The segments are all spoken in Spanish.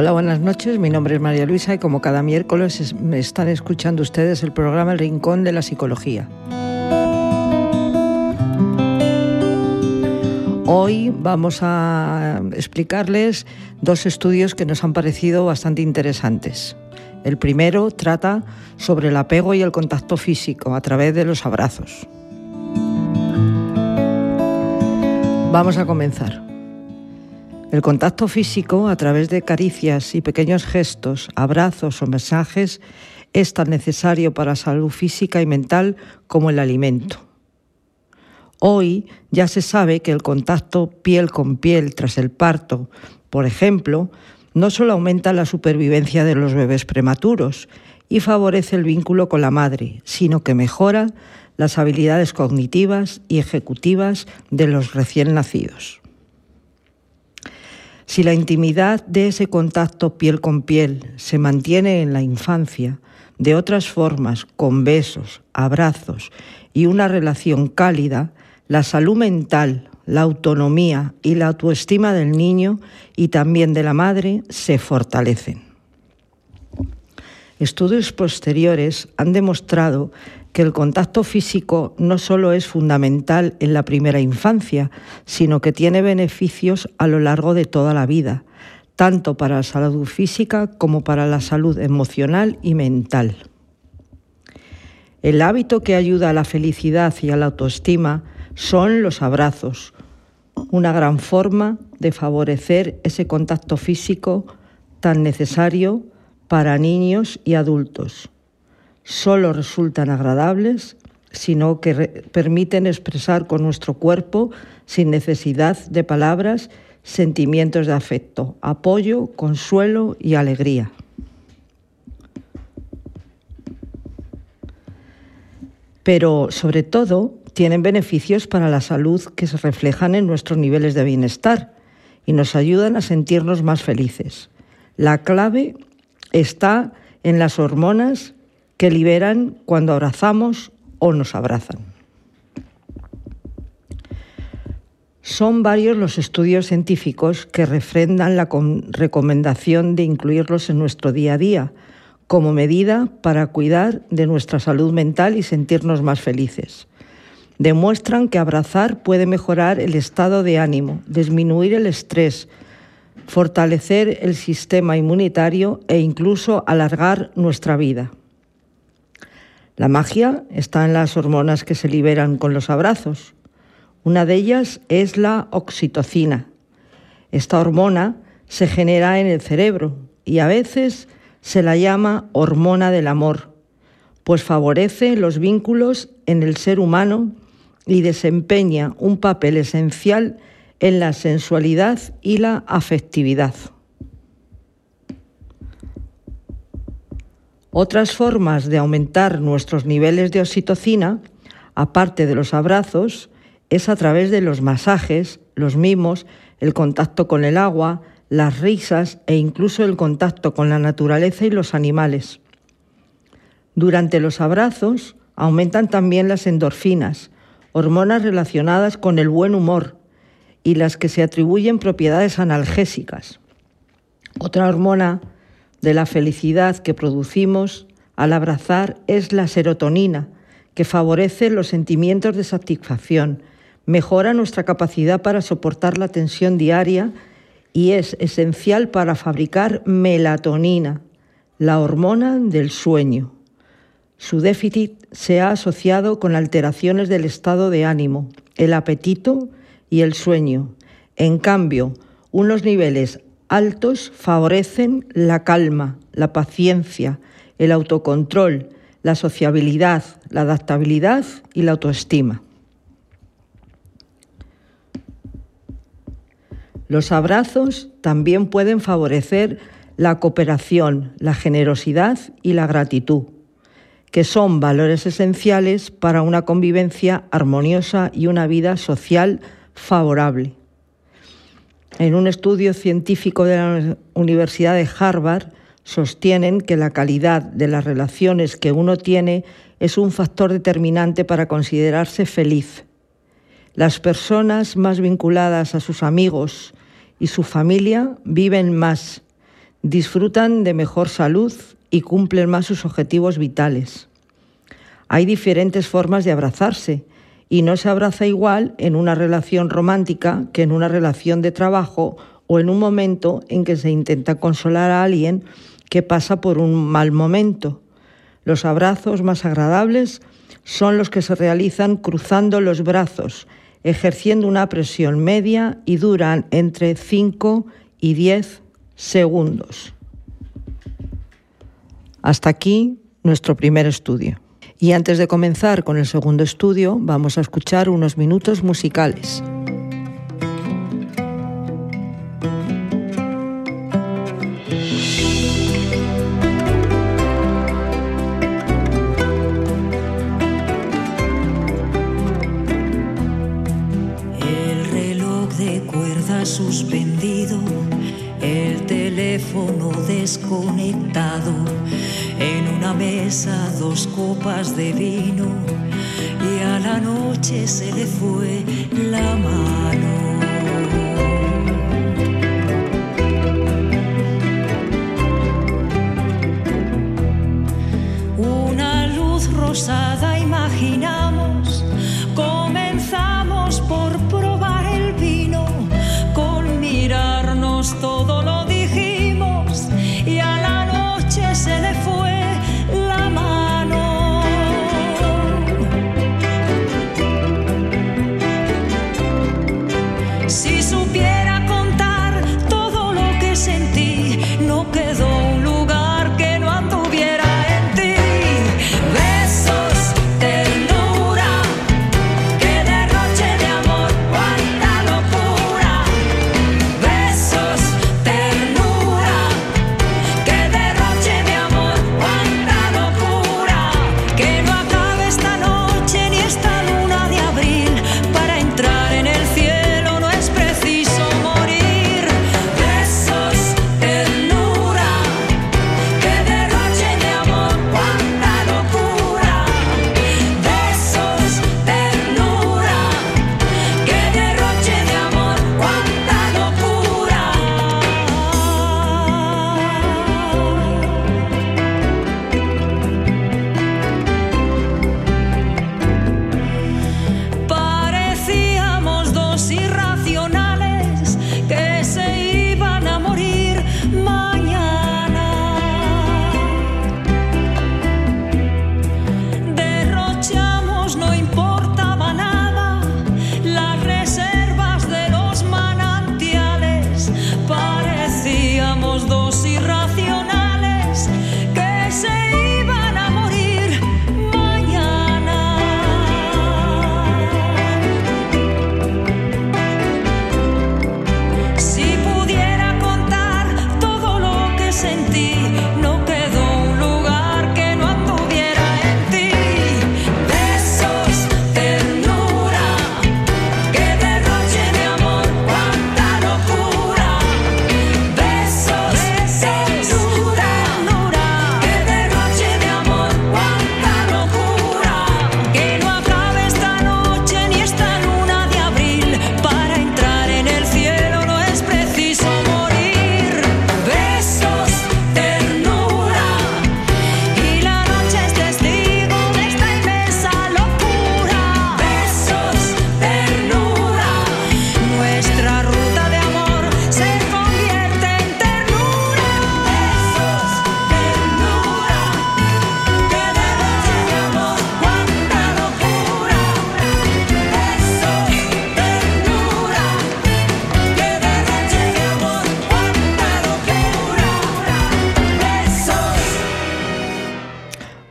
Hola, buenas noches. Mi nombre es María Luisa y como cada miércoles me están escuchando ustedes el programa El Rincón de la Psicología. Hoy vamos a explicarles dos estudios que nos han parecido bastante interesantes. El primero trata sobre el apego y el contacto físico a través de los abrazos. Vamos a comenzar. El contacto físico a través de caricias y pequeños gestos, abrazos o mensajes es tan necesario para la salud física y mental como el alimento. Hoy ya se sabe que el contacto piel con piel tras el parto, por ejemplo, no solo aumenta la supervivencia de los bebés prematuros y favorece el vínculo con la madre, sino que mejora las habilidades cognitivas y ejecutivas de los recién nacidos. Si la intimidad de ese contacto piel con piel se mantiene en la infancia, de otras formas, con besos, abrazos y una relación cálida, la salud mental, la autonomía y la autoestima del niño y también de la madre se fortalecen. Estudios posteriores han demostrado que el contacto físico no solo es fundamental en la primera infancia, sino que tiene beneficios a lo largo de toda la vida, tanto para la salud física como para la salud emocional y mental. El hábito que ayuda a la felicidad y a la autoestima son los abrazos, una gran forma de favorecer ese contacto físico tan necesario para niños y adultos solo resultan agradables, sino que permiten expresar con nuestro cuerpo, sin necesidad de palabras, sentimientos de afecto, apoyo, consuelo y alegría. Pero sobre todo tienen beneficios para la salud que se reflejan en nuestros niveles de bienestar y nos ayudan a sentirnos más felices. La clave está en las hormonas que liberan cuando abrazamos o nos abrazan. Son varios los estudios científicos que refrendan la recomendación de incluirlos en nuestro día a día como medida para cuidar de nuestra salud mental y sentirnos más felices. Demuestran que abrazar puede mejorar el estado de ánimo, disminuir el estrés, fortalecer el sistema inmunitario e incluso alargar nuestra vida. La magia está en las hormonas que se liberan con los abrazos. Una de ellas es la oxitocina. Esta hormona se genera en el cerebro y a veces se la llama hormona del amor, pues favorece los vínculos en el ser humano y desempeña un papel esencial en la sensualidad y la afectividad. Otras formas de aumentar nuestros niveles de oxitocina, aparte de los abrazos, es a través de los masajes, los mimos, el contacto con el agua, las risas e incluso el contacto con la naturaleza y los animales. Durante los abrazos aumentan también las endorfinas, hormonas relacionadas con el buen humor y las que se atribuyen propiedades analgésicas. Otra hormona de la felicidad que producimos al abrazar es la serotonina, que favorece los sentimientos de satisfacción, mejora nuestra capacidad para soportar la tensión diaria y es esencial para fabricar melatonina, la hormona del sueño. Su déficit se ha asociado con alteraciones del estado de ánimo, el apetito y el sueño. En cambio, unos niveles altos favorecen la calma, la paciencia, el autocontrol, la sociabilidad, la adaptabilidad y la autoestima. Los abrazos también pueden favorecer la cooperación, la generosidad y la gratitud, que son valores esenciales para una convivencia armoniosa y una vida social favorable. En un estudio científico de la Universidad de Harvard sostienen que la calidad de las relaciones que uno tiene es un factor determinante para considerarse feliz. Las personas más vinculadas a sus amigos y su familia viven más, disfrutan de mejor salud y cumplen más sus objetivos vitales. Hay diferentes formas de abrazarse y no se abraza igual en una relación romántica que en una relación de trabajo o en un momento en que se intenta consolar a alguien que pasa por un mal momento. Los abrazos más agradables son los que se realizan cruzando los brazos, ejerciendo una presión media y duran entre 5 y 10 segundos. Hasta aquí nuestro primer estudio. Y antes de comenzar con el segundo estudio, vamos a escuchar unos minutos musicales. Desconectado, en una mesa dos copas de vino y a la noche se le fue la mano.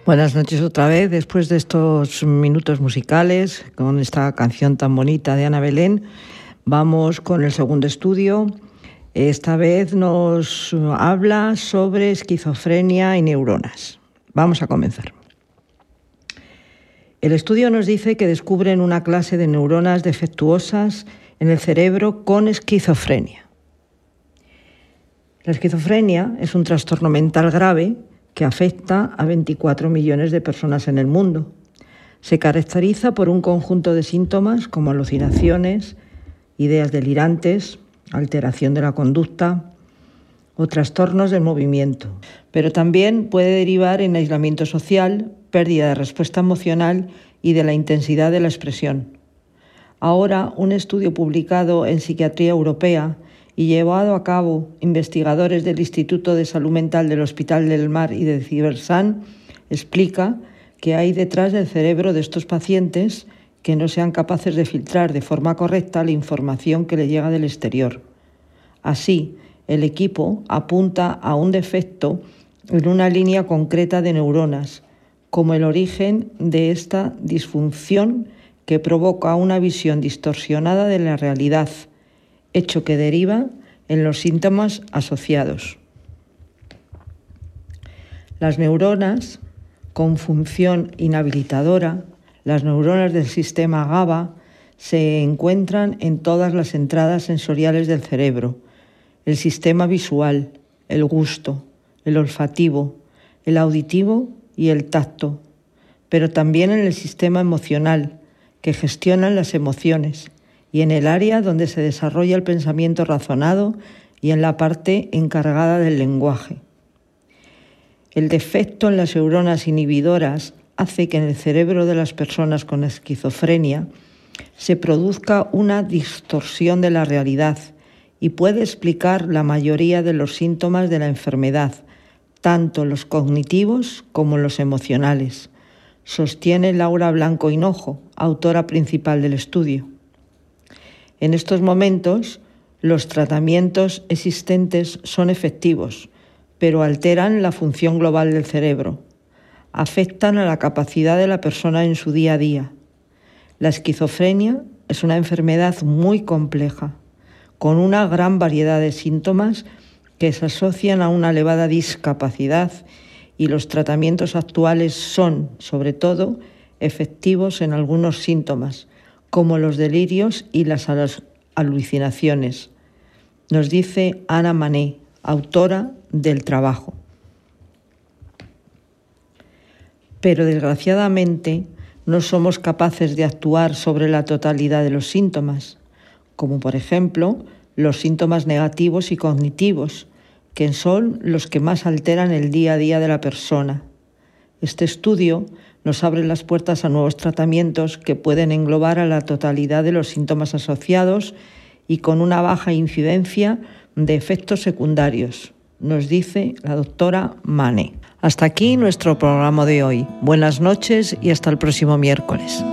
Buenas noches otra vez, después de estos minutos musicales, con esta canción tan bonita de Ana Belén, vamos con el segundo estudio. Esta vez nos habla sobre esquizofrenia y neuronas. Vamos a comenzar. El estudio nos dice que descubren una clase de neuronas defectuosas en el cerebro con esquizofrenia. La esquizofrenia es un trastorno mental grave que afecta a 24 millones de personas en el mundo. Se caracteriza por un conjunto de síntomas como alucinaciones, ideas delirantes, alteración de la conducta, o trastornos del movimiento, pero también puede derivar en aislamiento social, pérdida de respuesta emocional y de la intensidad de la expresión. Ahora, un estudio publicado en Psiquiatría Europea y llevado a cabo investigadores del Instituto de Salud Mental del Hospital del Mar y de Cibersan explica que hay detrás del cerebro de estos pacientes que no sean capaces de filtrar de forma correcta la información que le llega del exterior. Así, el equipo apunta a un defecto en una línea concreta de neuronas, como el origen de esta disfunción que provoca una visión distorsionada de la realidad, hecho que deriva en los síntomas asociados. Las neuronas con función inhabilitadora, las neuronas del sistema GABA, se encuentran en todas las entradas sensoriales del cerebro, el sistema visual, el gusto, el olfativo, el auditivo y el tacto, pero también en el sistema emocional, que gestiona las emociones, y en el área donde se desarrolla el pensamiento razonado y en la parte encargada del lenguaje. El defecto en las neuronas inhibidoras hace que en el cerebro de las personas con esquizofrenia se produzca una distorsión de la realidad y puede explicar la mayoría de los síntomas de la enfermedad, tanto los cognitivos como los emocionales, sostiene Laura Blanco Hinojo, autora principal del estudio. En estos momentos, los tratamientos existentes son efectivos, pero alteran la función global del cerebro, afectan a la capacidad de la persona en su día a día. La esquizofrenia es una enfermedad muy compleja, con una gran variedad de síntomas que se asocian a una elevada discapacidad y los tratamientos actuales son, sobre todo, efectivos en algunos síntomas, como los delirios y las alucinaciones. Nos dice Ana Mané, autora del trabajo. Pero desgraciadamente no somos capaces de actuar sobre la totalidad de los síntomas, como por ejemplo los síntomas negativos y cognitivos, que son los que más alteran el día a día de la persona. Este estudio nos abre las puertas a nuevos tratamientos que pueden englobar a la totalidad de los síntomas asociados y con una baja incidencia de efectos secundarios, nos dice la doctora Mane. Hasta aquí nuestro programa de hoy. Buenas noches y hasta el próximo miércoles.